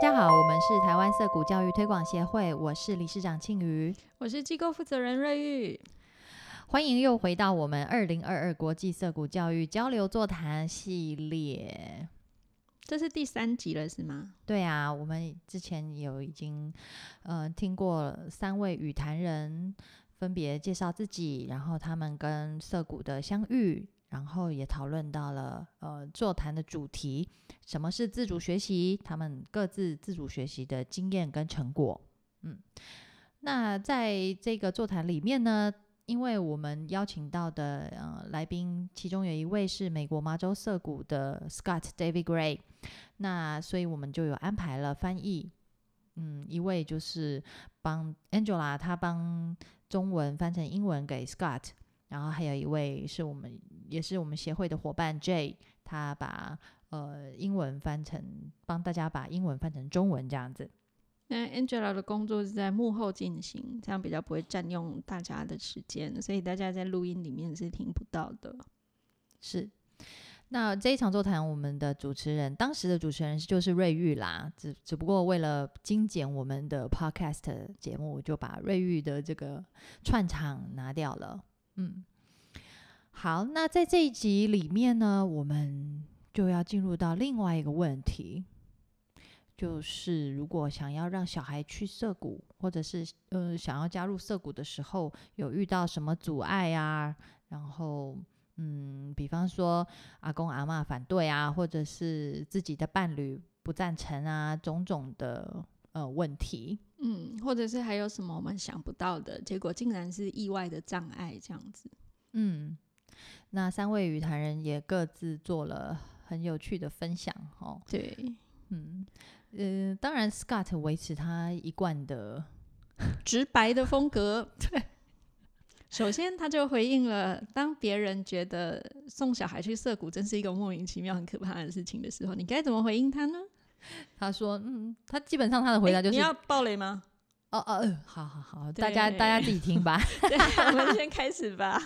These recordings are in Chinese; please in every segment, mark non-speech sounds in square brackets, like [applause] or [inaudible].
大家好，我们是台湾色谷教育推广协会，我是理事长庆瑜，我是机构负责人瑞玉，欢迎又回到我们二零二二国际色谷教育交流座谈系列。这是第三集了，是吗？对啊，我们之前有已经呃听过三位语坛人分别介绍自己，然后他们跟色谷的相遇，然后也讨论到了呃座谈的主题，什么是自主学习，他们各自自主学习的经验跟成果。嗯，那在这个座谈里面呢？因为我们邀请到的呃来宾，其中有一位是美国麻州涩谷的 Scott David Gray，那所以我们就有安排了翻译，嗯，一位就是帮 Angela，他帮中文翻成英文给 Scott，然后还有一位是我们也是我们协会的伙伴 Jay，他把呃英文翻成帮大家把英文翻成中文这样子。那 Angela 的工作是在幕后进行，这样比较不会占用大家的时间，所以大家在录音里面是听不到的。是，那这一场座谈，我们的主持人，当时的主持人就是瑞玉啦，只只不过为了精简我们的 Podcast 节目，就把瑞玉的这个串场拿掉了。嗯，好，那在这一集里面呢，我们就要进入到另外一个问题。就是如果想要让小孩去涩谷，或者是呃想要加入涩谷的时候，有遇到什么阻碍啊？然后嗯，比方说阿公阿妈反对啊，或者是自己的伴侣不赞成啊，种种的呃问题。嗯，或者是还有什么我们想不到的结果，竟然是意外的障碍这样子。嗯，那三位语坛人也各自做了很有趣的分享哦。对，嗯。呃，当然，Scott 维持他一贯的 [laughs] 直白的风格。[laughs] 对，首先他就回应了，当别人觉得送小孩去涩谷真是一个莫名其妙、很可怕的事情的时候，你该怎么回应他呢？他说：“嗯，他基本上他的回答就是你要暴雷吗？哦哦，好好好，大家大家自己听吧。[laughs] 我们先开始吧。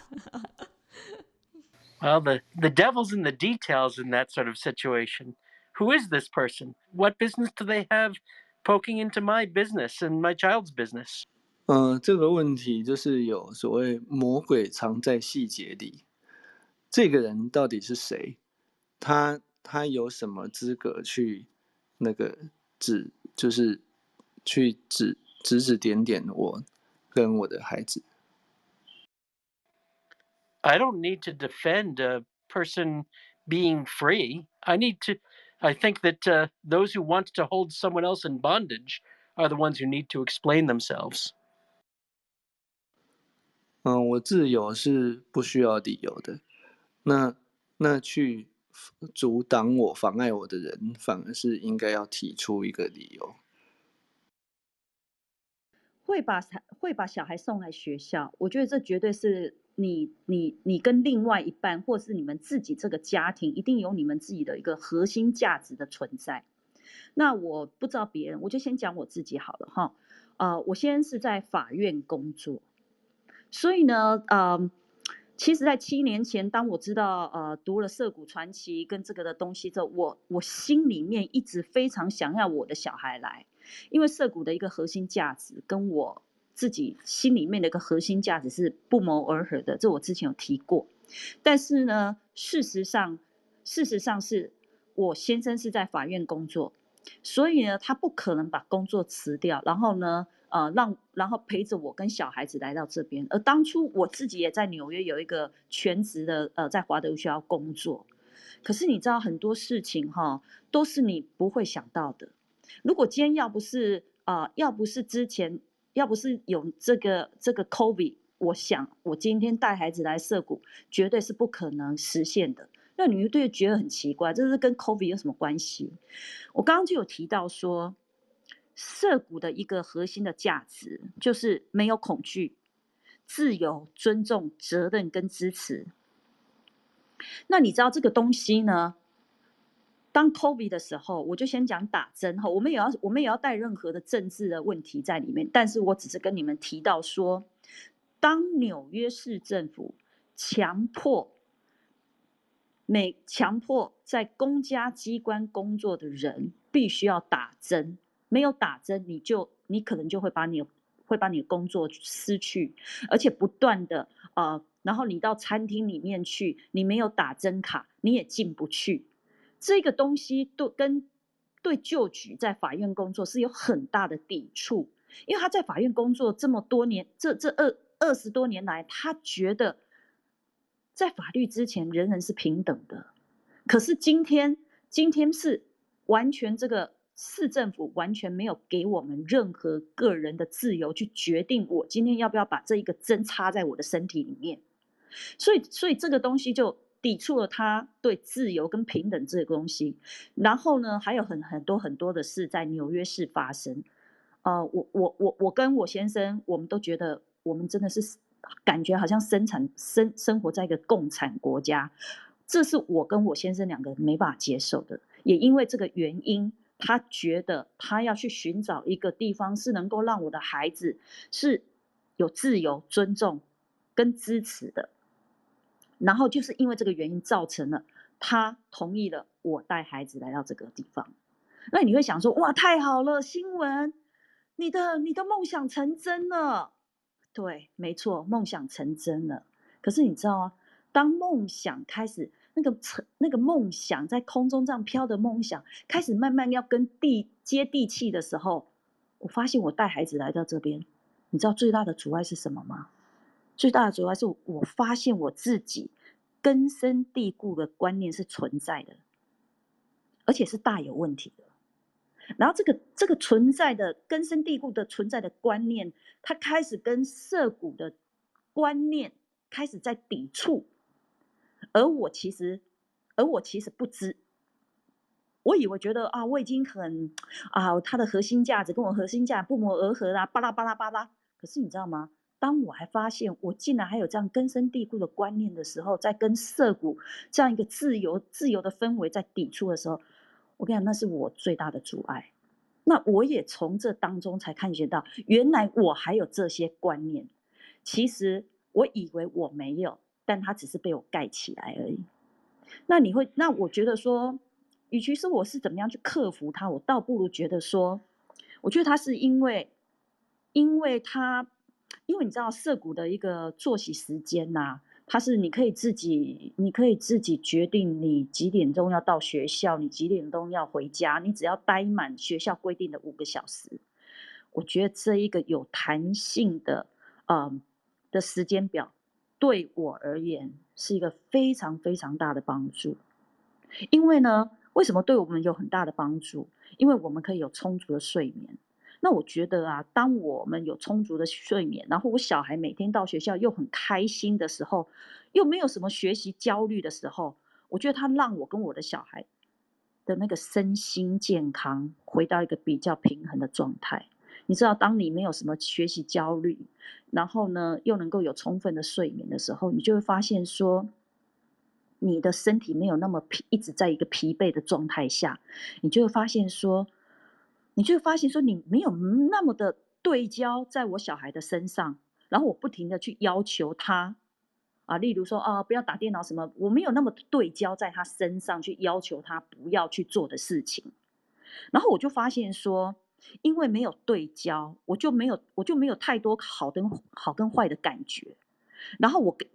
Well, the the devil's in the details in that sort of situation.” who is this person? What business do they have poking into my business and my child's business? 嗯，这个问题就是有所谓魔鬼藏在细节里。这个人到底是谁？他他有什么资格去那个指，就是去指指指点点我跟我的孩子 ？I don't need to defend a person being free. I need to I think that uh, those who want to hold someone else in bondage are the ones who need to explain themselves. 嗯，我自由是不需要理由的。那那去阻挡我、妨碍我的人，反而是应该要提出一个理由。会把会把小孩送来学校，我觉得这绝对是 你你你跟另外一半，或是你们自己这个家庭，一定有你们自己的一个核心价值的存在。那我不知道别人，我就先讲我自己好了哈。呃，我先是在法院工作，所以呢，呃，其实，在七年前，当我知道呃读了《涉谷传奇》跟这个的东西之后，我我心里面一直非常想要我的小孩来，因为涉谷的一个核心价值跟我。自己心里面的一个核心价值是不谋而合的，这我之前有提过。但是呢，事实上，事实上是我先生是在法院工作，所以呢，他不可能把工作辞掉，然后呢，呃，让然后陪着我跟小孩子来到这边。而当初我自己也在纽约有一个全职的，呃，在华德学校工作。可是你知道很多事情哈，都是你不会想到的。如果今天要不是啊，要不是之前。要不是有这个这个 COVID，我想我今天带孩子来涉谷绝对是不可能实现的。那你们对觉得很奇怪，这是跟 COVID 有什么关系？我刚刚就有提到说，涉谷的一个核心的价值就是没有恐惧、自由、尊重、责任跟支持。那你知道这个东西呢？当 COVID 的时候，我就先讲打针哈，我们也要我们也要带任何的政治的问题在里面，但是我只是跟你们提到说，当纽约市政府强迫每强迫在公家机关工作的人必须要打针，没有打针你就你可能就会把你会把你的工作失去，而且不断的呃，然后你到餐厅里面去，你没有打针卡你也进不去，这个东西都跟对旧局在法院工作是有很大的抵触，因为他在法院工作这么多年，这这二二十多年来，他觉得在法律之前人人是平等的，可是今天今天是完全这个。市政府完全没有给我们任何个人的自由去决定我今天要不要把这一个针插在我的身体里面，所以，所以这个东西就抵触了他对自由跟平等这个东西。然后呢，还有很很多很多的事在纽约市发生。呃，我我我我跟我先生，我们都觉得我们真的是感觉好像生产生生活在一个共产国家，这是我跟我先生两个没办法接受的。也因为这个原因。他觉得他要去寻找一个地方，是能够让我的孩子是有自由、尊重跟支持的。然后就是因为这个原因，造成了他同意了我带孩子来到这个地方。那你会想说：哇，太好了，新闻，你的你的梦想成真了。对，没错，梦想成真了。可是你知道吗？当梦想开始。那个成那个梦想在空中这样飘的梦想，开始慢慢要跟地接地气的时候，我发现我带孩子来到这边，你知道最大的阻碍是什么吗？最大的阻碍是我发现我自己根深蒂固的观念是存在的，而且是大有问题的。然后这个这个存在的根深蒂固的存在的观念，它开始跟涉谷的观念开始在抵触。而我其实，而我其实不知，我以为觉得啊，我已经很啊，它的核心价值跟我核心价不谋而合啦，巴拉巴拉巴拉。可是你知道吗？当我还发现我竟然还有这样根深蒂固的观念的时候，在跟涩谷这样一个自由自由的氛围在抵触的时候，我跟你讲，那是我最大的阻碍。那我也从这当中才看见到，原来我还有这些观念。其实我以为我没有。但它只是被我盖起来而已。那你会，那我觉得说，与其说我是怎么样去克服它，我倒不如觉得说，我觉得它是因为，因为它，因为你知道，涉谷的一个作息时间呐，它是你可以自己，你可以自己决定你几点钟要到学校，你几点钟要回家，你只要待满学校规定的五个小时。我觉得这一个有弹性的，嗯，的时间表。对我而言是一个非常非常大的帮助，因为呢，为什么对我们有很大的帮助？因为我们可以有充足的睡眠。那我觉得啊，当我们有充足的睡眠，然后我小孩每天到学校又很开心的时候，又没有什么学习焦虑的时候，我觉得他让我跟我的小孩的那个身心健康回到一个比较平衡的状态。你知道，当你没有什么学习焦虑，然后呢，又能够有充分的睡眠的时候，你就会发现说，你的身体没有那么疲，一直在一个疲惫的状态下，你就会发现说，你就会发现说，你没有那么的对焦在我小孩的身上，然后我不停的去要求他，啊，例如说啊，不要打电脑什么，我没有那么对焦在他身上去要求他不要去做的事情，然后我就发现说。因为没有对焦，我就没有，我就没有太多好跟好跟坏的感觉。然后我跟，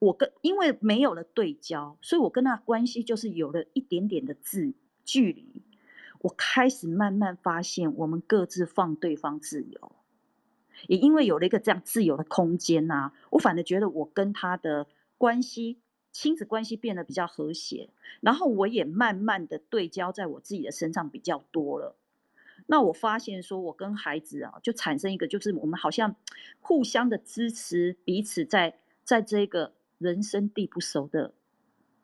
我跟，因为没有了对焦，所以我跟他关系就是有了一点点的自距离。我开始慢慢发现，我们各自放对方自由。也因为有了一个这样自由的空间呐，我反而觉得我跟他的关系，亲子关系变得比较和谐。然后我也慢慢的对焦在我自己的身上比较多了。那我发现说，我跟孩子啊，就产生一个，就是我们好像互相的支持，彼此在在这个人生地不熟的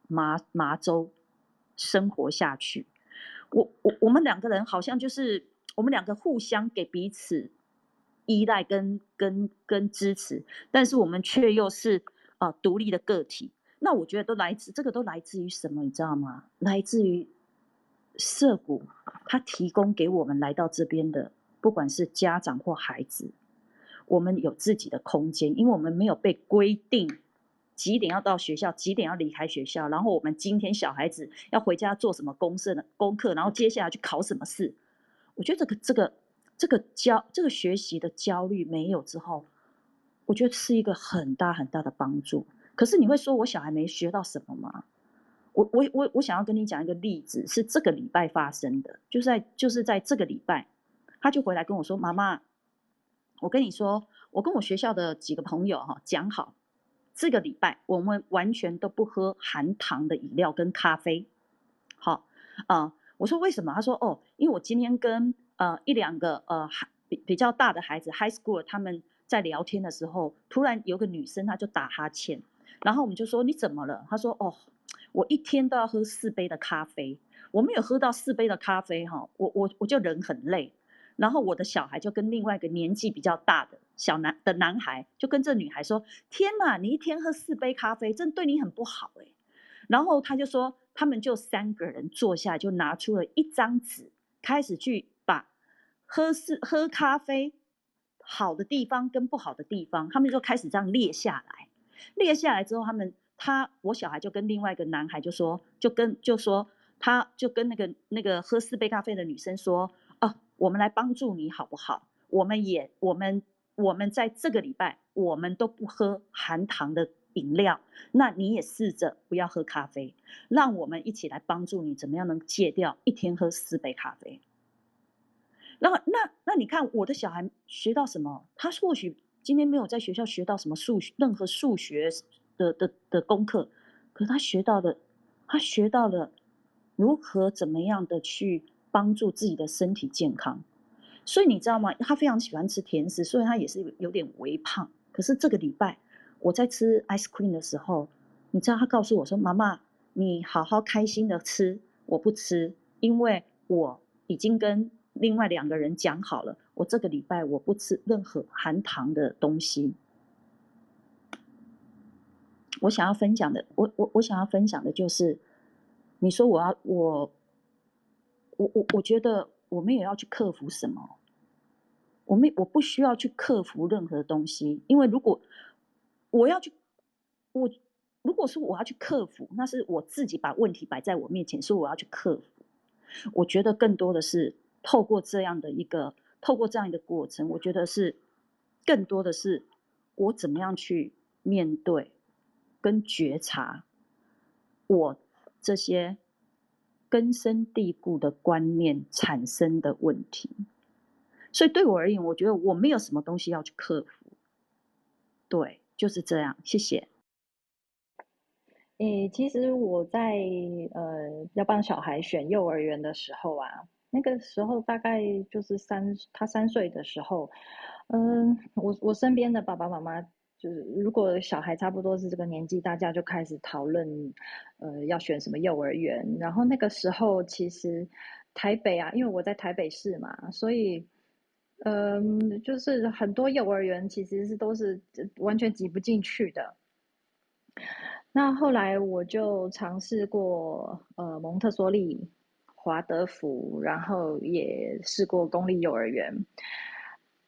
麻麻州生活下去。我我我们两个人好像就是我们两个互相给彼此依赖跟跟跟支持，但是我们却又是啊独立的个体。那我觉得都来自这个都来自于什么？你知道吗？来自于。社谷，他提供给我们来到这边的，不管是家长或孩子，我们有自己的空间，因为我们没有被规定几点要到学校，几点要离开学校，然后我们今天小孩子要回家做什么公事的功课，然后接下来去考什么试。我觉得这个这个这个焦这个学习的焦虑没有之后，我觉得是一个很大很大的帮助。可是你会说我小孩没学到什么吗？我我我我想要跟你讲一个例子，是这个礼拜发生的，就是在就是在这个礼拜，他就回来跟我说：“妈妈，我跟你说，我跟我学校的几个朋友哈讲好，这个礼拜我们完全都不喝含糖的饮料跟咖啡。”好啊，我说为什么？他说：“哦，因为我今天跟呃一两个呃孩比比较大的孩子 high school 他们在聊天的时候，突然有个女生她就打哈欠，然后我们就说你怎么了？她说：哦。”我一天都要喝四杯的咖啡，我没有喝到四杯的咖啡哈，我我我就人很累。然后我的小孩就跟另外一个年纪比较大的小男的男孩，就跟这女孩说：“天哪，你一天喝四杯咖啡，真对你很不好哎。”然后他就说，他们就三个人坐下，就拿出了一张纸，开始去把喝四喝咖啡好的地方跟不好的地方，他们就开始这样列下来。列下来之后，他们。他我小孩就跟另外一个男孩就说，就跟就说，他就跟那个那个喝四杯咖啡的女生说，哦，我们来帮助你好不好？我们也我们我们在这个礼拜我们都不喝含糖的饮料，那你也试着不要喝咖啡，让我们一起来帮助你，怎么样能戒掉一天喝四杯咖啡？然后那那你看我的小孩学到什么？他或许今天没有在学校学到什么数学，任何数学。的的的功课，可他学到了，他学到了如何怎么样的去帮助自己的身体健康。所以你知道吗？他非常喜欢吃甜食，所以他也是有点微胖。可是这个礼拜我在吃 ice cream 的时候，你知道他告诉我说：“妈妈，你好好开心的吃，我不吃，因为我已经跟另外两个人讲好了，我这个礼拜我不吃任何含糖的东西。”我想要分享的，我我我想要分享的就是，你说我要我，我我我觉得我们也要去克服什么？我们我不需要去克服任何东西，因为如果我要去，我如果说我要去克服，那是我自己把问题摆在我面前，说我要去克服。我觉得更多的是透过这样的一个，透过这样一个过程，我觉得是更多的是我怎么样去面对。跟觉察我这些根深蒂固的观念产生的问题，所以对我而言，我觉得我没有什么东西要去克服。对，就是这样。谢谢。诶，其实我在呃要帮小孩选幼儿园的时候啊，那个时候大概就是三他三岁的时候，嗯，我我身边的爸爸妈妈。就是如果小孩差不多是这个年纪，大家就开始讨论，呃，要选什么幼儿园。然后那个时候，其实台北啊，因为我在台北市嘛，所以，嗯，就是很多幼儿园其实是都是完全挤不进去的。那后来我就尝试过呃蒙特梭利、华德福，然后也试过公立幼儿园。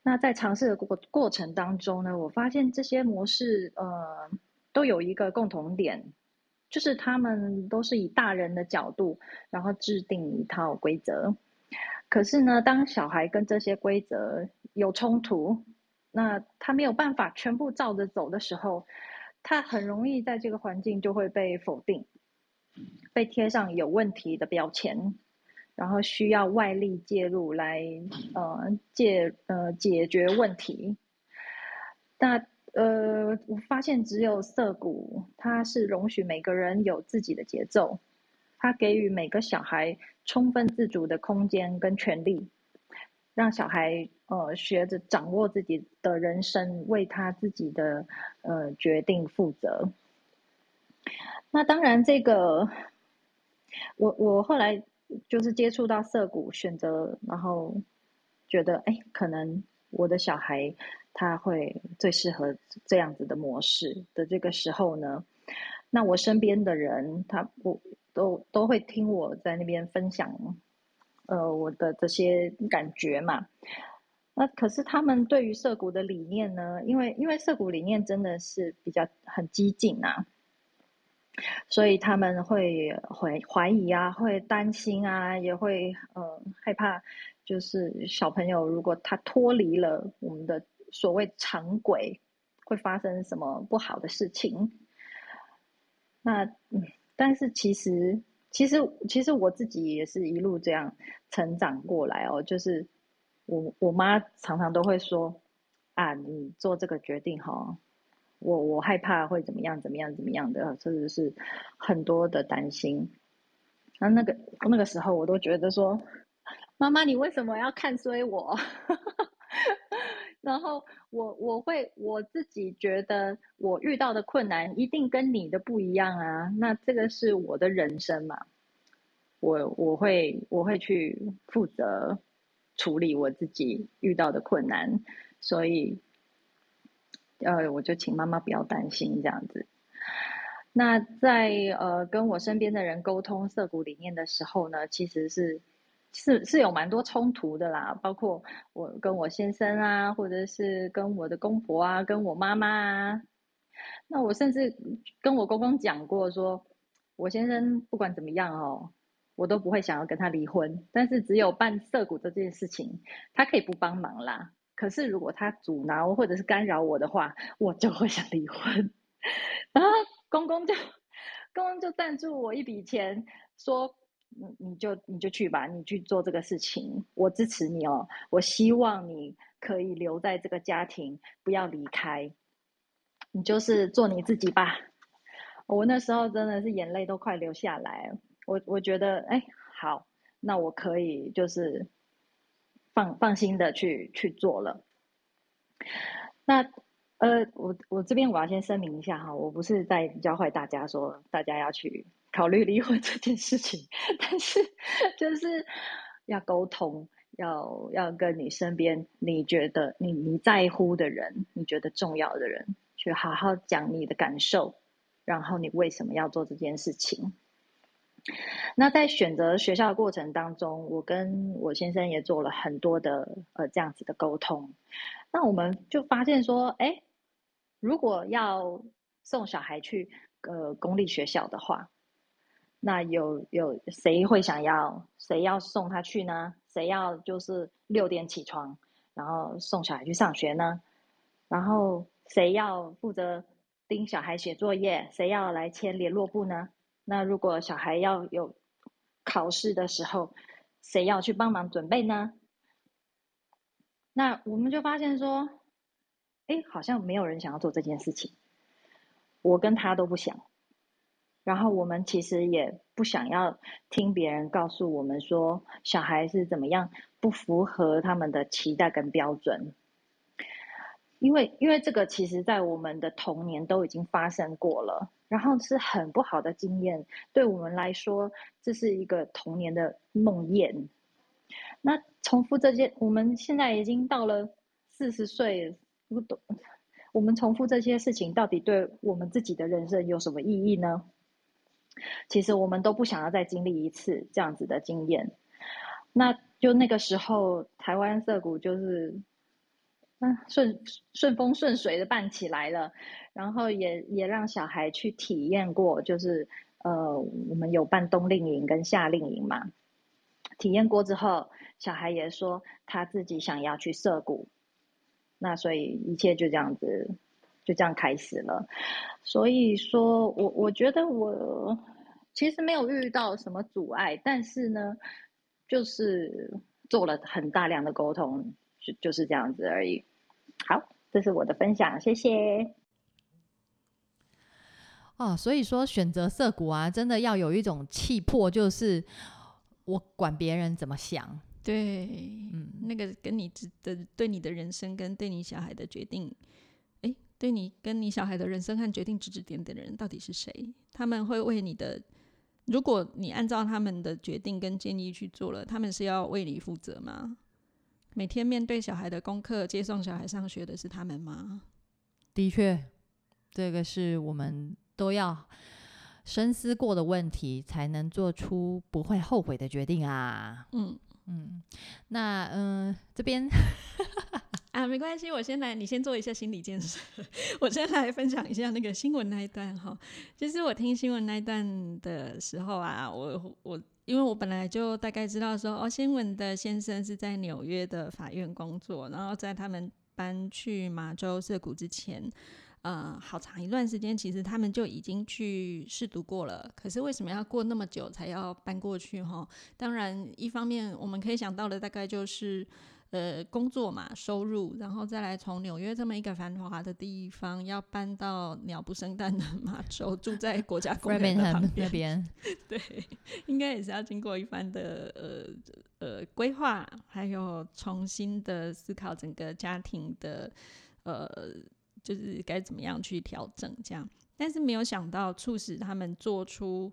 那在尝试的过过程当中呢，我发现这些模式呃都有一个共同点，就是他们都是以大人的角度，然后制定一套规则。可是呢，当小孩跟这些规则有冲突，那他没有办法全部照着走的时候，他很容易在这个环境就会被否定，被贴上有问题的标签。然后需要外力介入来，呃，解呃解决问题。那呃，我发现只有涩谷，它是容许每个人有自己的节奏，它给予每个小孩充分自主的空间跟权利，让小孩呃学着掌握自己的人生，为他自己的呃决定负责。那当然，这个我我后来。就是接触到涩谷，选择，然后觉得，哎，可能我的小孩他会最适合这样子的模式的这个时候呢，那我身边的人，他我都都会听我在那边分享，呃，我的这些感觉嘛。那可是他们对于涉谷的理念呢？因为因为涉谷理念真的是比较很激进啊，所以他们会怀怀疑啊，会担心啊，也会呃害怕，就是小朋友如果他脱离了我们的所谓常轨，会发生什么不好的事情。那，但是其实其实其实我自己也是一路这样成长过来哦，就是。我我妈常常都会说：“啊，你做这个决定哈，我我害怕会怎么样怎么样怎么样的，甚至是很多的担心。”然后那个那个时候，我都觉得说：“妈妈，你为什么要看衰我？” [laughs] 然后我我会我自己觉得，我遇到的困难一定跟你的不一样啊。那这个是我的人生嘛，我我会我会去负责。处理我自己遇到的困难，所以，呃，我就请妈妈不要担心这样子。那在呃跟我身边的人沟通色谷理念的时候呢，其实是是是有蛮多冲突的啦，包括我跟我先生啊，或者是跟我的公婆啊，跟我妈妈啊。那我甚至跟我公公讲过，说我先生不管怎么样哦。我都不会想要跟他离婚，但是只有办涩谷这件事情，他可以不帮忙啦。可是如果他阻挠或者是干扰我的话，我就会想离婚。然后公公就公公就赞助我一笔钱，说：“你你就你就去吧，你去做这个事情，我支持你哦。我希望你可以留在这个家庭，不要离开。你就是做你自己吧。”我那时候真的是眼泪都快流下来。我我觉得，哎，好，那我可以就是放放心的去去做了。那呃，我我这边我要先声明一下哈，我不是在教坏大家说大家要去考虑离婚这件事情，但是就是要沟通，要要跟你身边你觉得你你在乎的人，你觉得重要的人，去好好讲你的感受，然后你为什么要做这件事情。那在选择学校的过程当中，我跟我先生也做了很多的呃这样子的沟通。那我们就发现说，哎，如果要送小孩去呃公立学校的话，那有有谁会想要谁要送他去呢？谁要就是六点起床，然后送小孩去上学呢？然后谁要负责盯小孩写作业？谁要来签联络簿呢？那如果小孩要有考试的时候，谁要去帮忙准备呢？那我们就发现说，哎，好像没有人想要做这件事情。我跟他都不想，然后我们其实也不想要听别人告诉我们说小孩是怎么样不符合他们的期待跟标准，因为因为这个其实在我们的童年都已经发生过了。然后是很不好的经验，对我们来说，这是一个童年的梦魇。那重复这些，我们现在已经到了四十岁，不懂，我们重复这些事情，到底对我们自己的人生有什么意义呢？其实我们都不想要再经历一次这样子的经验。那就那个时候，台湾色谷就是。顺顺风顺水的办起来了，然后也也让小孩去体验过，就是呃，我们有办冬令营跟夏令营嘛。体验过之后，小孩也说他自己想要去涉谷，那所以一切就这样子，就这样开始了。所以说我我觉得我其实没有遇到什么阻碍，但是呢，就是做了很大量的沟通，就就是这样子而已。好，这是我的分享，谢谢。哦，所以说选择色股啊，真的要有一种气魄，就是我管别人怎么想。对，嗯，那个跟你的对你的人生跟对你小孩的决定，哎，对你跟你小孩的人生和决定指指点点的人到底是谁？他们会为你的，如果你按照他们的决定跟建议去做了，他们是要为你负责吗？每天面对小孩的功课，接送小孩上学的是他们吗？的确，这个是我们都要深思过的问题，才能做出不会后悔的决定啊。嗯，嗯，那嗯、这边 [laughs] 啊，没关系，我先来，你先做一下心理建设。[laughs] 我先来分享一下那个新闻那一段哈。其实我听新闻那一段的时候啊，我我因为我本来就大概知道说，哦，新闻的先生是在纽约的法院工作，然后在他们搬去马州涉谷之前。呃，好长一段时间，其实他们就已经去试读过了。可是为什么要过那么久才要搬过去？哈，当然，一方面我们可以想到的大概就是，呃，工作嘛，收入，然后再来从纽约这么一个繁华的地方，要搬到鸟不生蛋的 [laughs] 马州，住在国家公园的旁边，边，[laughs] 对，应该也是要经过一番的呃呃规划，还有重新的思考整个家庭的呃，就是该怎么样去调整这样。但是没有想到，促使他们做出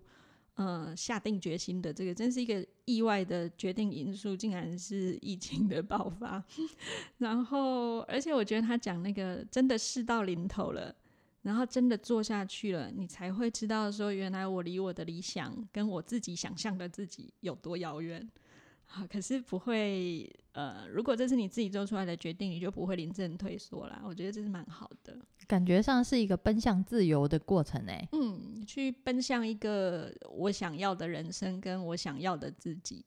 呃下定决心的这个，真是一个意外的决定因素，竟然是疫情的爆发。[laughs] 然后，而且我觉得他讲那个真的事到临头了。然后真的做下去了，你才会知道说，原来我离我的理想跟我自己想象的自己有多遥远。好，可是不会，呃，如果这是你自己做出来的决定，你就不会临阵退缩啦。我觉得这是蛮好的。感觉上是一个奔向自由的过程诶、嗯，去奔向一个我想要的人生，跟我想要的自己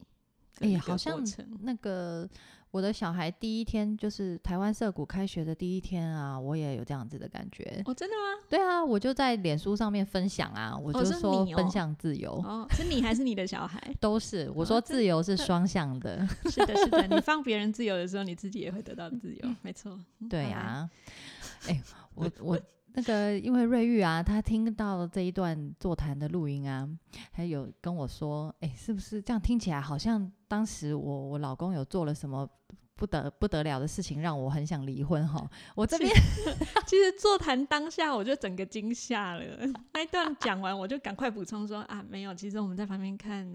的哎、一个好像过程那个我的小孩第一天就是台湾涩谷开学的第一天啊，我也有这样子的感觉。哦，真的吗？对啊，我就在脸书上面分享啊，我哦就说奔你哦向自由，哦，是你还是你的小孩？都是我说自由是双向的，[laughs] 是的，是的，你放别人自由的时候，你自己也会得到自由，没错。嗯对呀、哎、我我 [laughs] 那个因为瑞玉啊，他听到这一段座谈的录音啊，还有跟我说，哎、是不是这样听起来好像当时我我老公有做了什么不得不得了的事情，让我很想离婚哈。我这边 [laughs] 其实座谈当下，我就整个惊吓了。那一段讲完，我就赶快补充说啊，没有，其实我们在旁边看，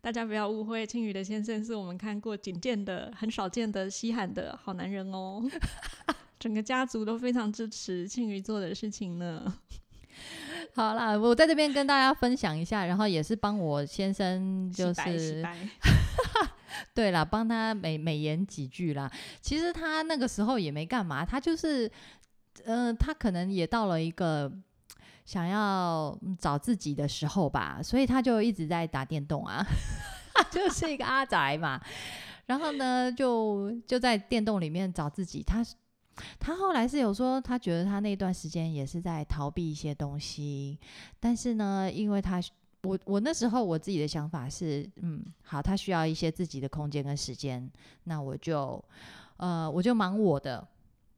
大家不要误会，青宇的先生是我们看过仅见的、很少见的稀罕的好男人哦。[laughs] 整个家族都非常支持庆余做的事情呢。[laughs] 好啦，我在这边跟大家分享一下，然后也是帮我先生就是，[laughs] 对啦，帮他美美言几句啦。其实他那个时候也没干嘛，他就是，呃，他可能也到了一个想要嗯找自己的时候吧，所以他就一直在打电动啊，[laughs] 就是一个阿宅嘛。然后呢，就就在电动里面找自己。他他后来是有说，他觉得他那段时间也是在逃避一些东西，但是呢，因为他我我那时候我自己的想法是，嗯，好，他需要一些自己的空间跟时间，那我就呃我就忙我的，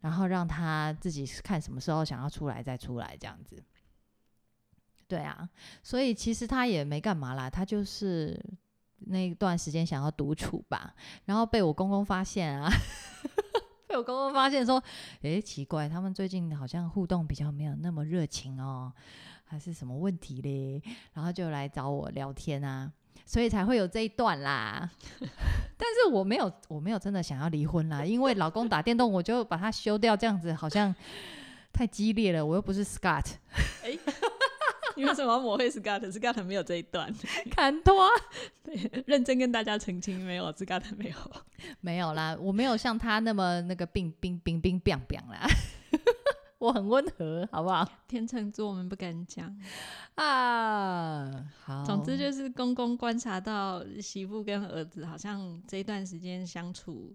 然后让他自己看什么时候想要出来再出来这样子。对啊，所以其实他也没干嘛啦，他就是那段时间想要独处吧，然后被我公公发现啊，[laughs] 被我公公发现说，诶，奇怪，他们最近好像互动比较没有那么热情哦，还是什么问题嘞？然后就来找我聊天啊，所以才会有这一段啦。[laughs] 但是我没有，我没有真的想要离婚啦，因为老公打电动，我就把他休掉，这样子好像太激烈了。我又不是 Scott，[laughs] 你为什么要抹黑 Scott？Scott 没有这一段，看多对，[laughs] 认真跟大家澄清，没有 Scott 没有。[laughs] 没有啦，我没有像他那么那个冰冰冰冰冰冰啦，[laughs] 我很温和，好不好？天秤座我们不敢讲。啊，好，总之就是公公观察到媳妇跟儿子好像这一段时间相处，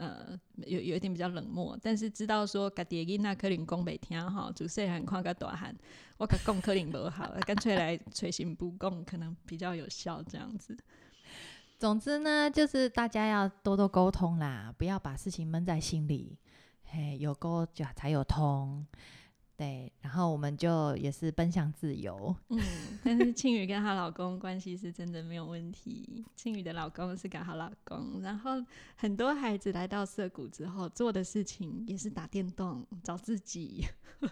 呃，有有一点比较冷漠，但是知道说家己的囡仔可能讲袂听哈，自细汉看个大汉，我可讲可能无好，干脆来垂心不共，可能比较有效这样子。总之呢，就是大家要多多沟通啦，不要把事情闷在心里。嘿，有沟就才有通，对。然后我们就也是奔向自由。嗯，但是庆宇跟她老公关系是真的没有问题。庆宇的老公是个好老公，然后很多孩子来到涩谷之后做的事情也是打电动找自己，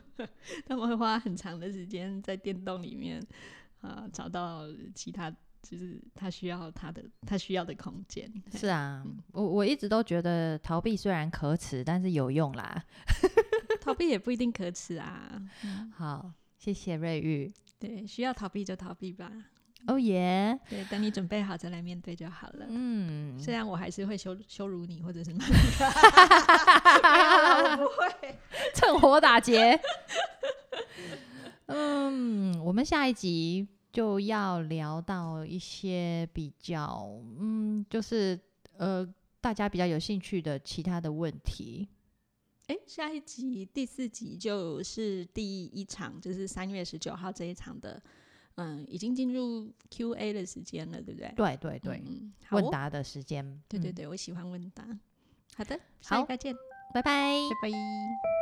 [laughs] 他们会花很长的时间在电动里面啊、呃找到其他就是他需要他的他需要的空间。是啊，我我一直都觉得逃避虽然可耻，但是有用啦。[laughs] 逃避也不一定可耻啊。嗯好，谢谢瑞玉。对，需要逃避就逃避吧。哦耶，对，等你准备好再来面对就好了。嗯，虽然我还是会羞羞辱你，或者是骂你，没有啦我不会。趁火打劫。[laughs] 嗯，我们下一集就要聊到一些比较，嗯，就是呃，大家比较有兴趣的其他的问题。哎，下一集第四集就是第一场，就是三月十九号这一场的，嗯，已经进入 Q&A 的时间了，对不对？对对对，嗯，哦问答的时间。嗯对对对，我喜欢问答。好的，下好一个见，拜拜。拜拜。